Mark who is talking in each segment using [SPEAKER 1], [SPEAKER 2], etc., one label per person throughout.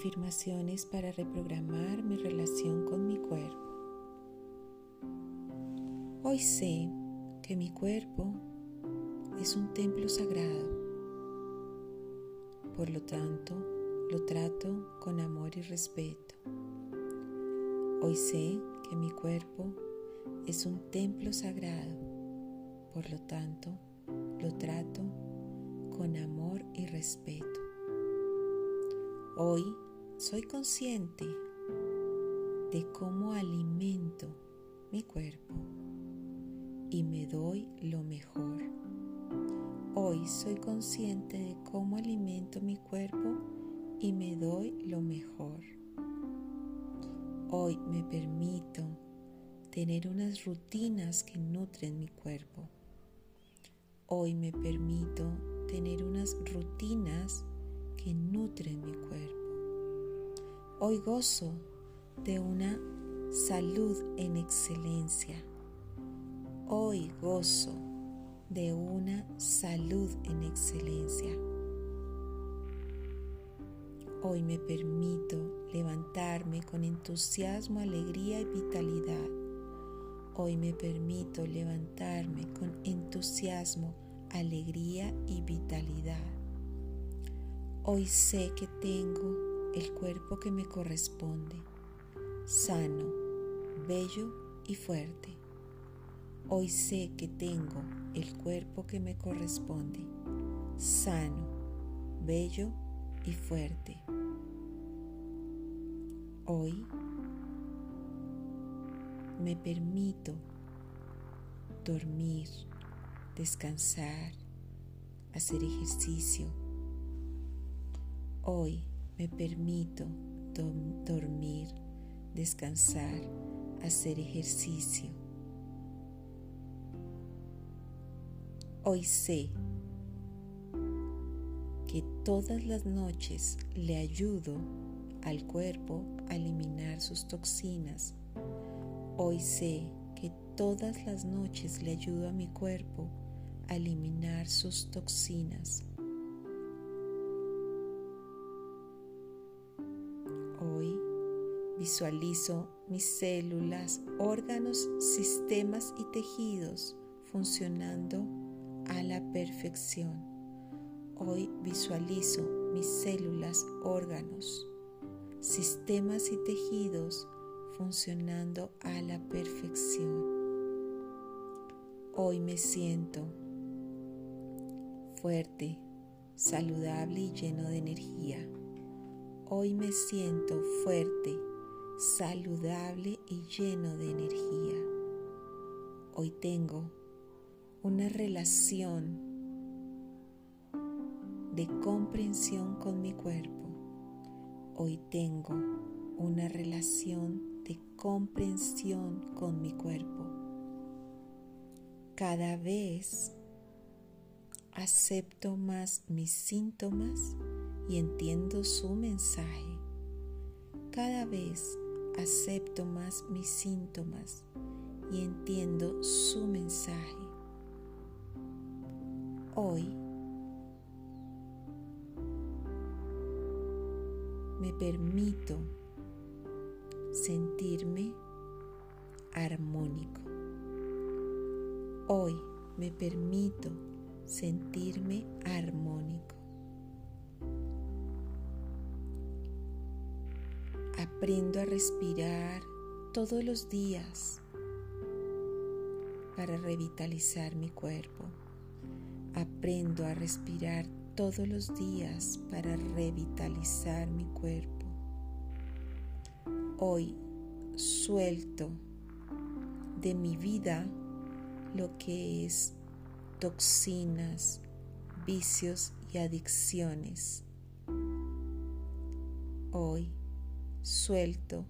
[SPEAKER 1] Afirmaciones para reprogramar mi relación con mi cuerpo. Hoy sé que mi cuerpo es un templo sagrado. Por lo tanto, lo trato con amor y respeto. Hoy sé que mi cuerpo es un templo sagrado. Por lo tanto, lo trato con amor y respeto. Hoy soy consciente de cómo alimento mi cuerpo y me doy lo mejor. Hoy soy consciente de cómo alimento mi cuerpo y me doy lo mejor. Hoy me permito tener unas rutinas que nutren mi cuerpo. Hoy me permito tener unas rutinas que nutren mi cuerpo. Hoy gozo de una salud en excelencia. Hoy gozo de una salud en excelencia. Hoy me permito levantarme con entusiasmo, alegría y vitalidad. Hoy me permito levantarme con entusiasmo, alegría y vitalidad. Hoy sé que tengo el cuerpo que me corresponde, sano, bello y fuerte. Hoy sé que tengo el cuerpo que me corresponde, sano, bello y fuerte. Hoy me permito dormir, descansar, hacer ejercicio. Hoy me permito dormir, descansar, hacer ejercicio. Hoy sé que todas las noches le ayudo al cuerpo a eliminar sus toxinas. Hoy sé que todas las noches le ayudo a mi cuerpo a eliminar sus toxinas. Visualizo mis células, órganos, sistemas y tejidos funcionando a la perfección. Hoy visualizo mis células, órganos, sistemas y tejidos funcionando a la perfección. Hoy me siento fuerte, saludable y lleno de energía. Hoy me siento fuerte, saludable y lleno de energía. Hoy tengo una relación de comprensión con mi cuerpo. Hoy tengo una relación de comprensión con mi cuerpo. Cada vez acepto más mis síntomas y entiendo su mensaje. Cada vez acepto más mis síntomas y entiendo su mensaje. Hoy me permito sentirme armónico. Hoy me permito sentirme armónico. Aprendo a respirar todos los días para revitalizar mi cuerpo. Aprendo a respirar todos los días para revitalizar mi cuerpo. Hoy suelto de mi vida lo que es toxinas, vicios y adicciones. Hoy Suelto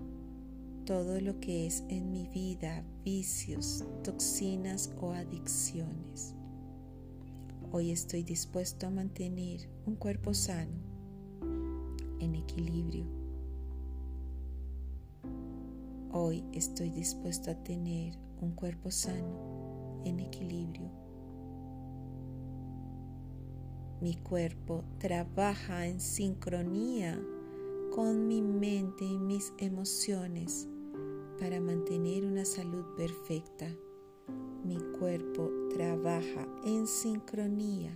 [SPEAKER 1] todo lo que es en mi vida vicios, toxinas o adicciones. Hoy estoy dispuesto a mantener un cuerpo sano, en equilibrio. Hoy estoy dispuesto a tener un cuerpo sano, en equilibrio. Mi cuerpo trabaja en sincronía con mi mente y mis emociones para mantener una salud perfecta. Mi cuerpo trabaja en sincronía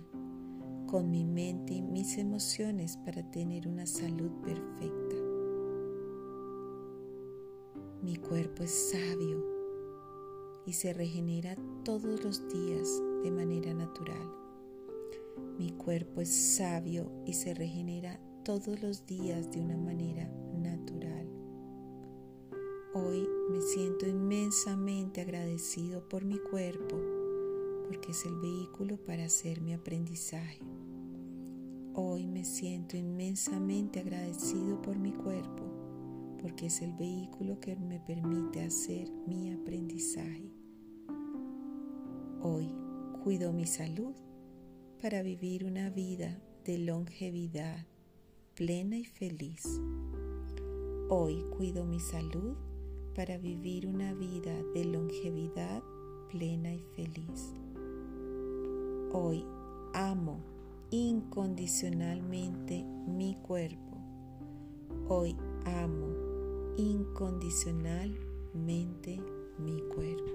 [SPEAKER 1] con mi mente y mis emociones para tener una salud perfecta. Mi cuerpo es sabio y se regenera todos los días de manera natural. Mi cuerpo es sabio y se regenera todos los días de una manera natural. Hoy me siento inmensamente agradecido por mi cuerpo porque es el vehículo para hacer mi aprendizaje. Hoy me siento inmensamente agradecido por mi cuerpo porque es el vehículo que me permite hacer mi aprendizaje. Hoy cuido mi salud para vivir una vida de longevidad plena y feliz. Hoy cuido mi salud para vivir una vida de longevidad plena y feliz. Hoy amo incondicionalmente mi cuerpo. Hoy amo incondicionalmente mi cuerpo.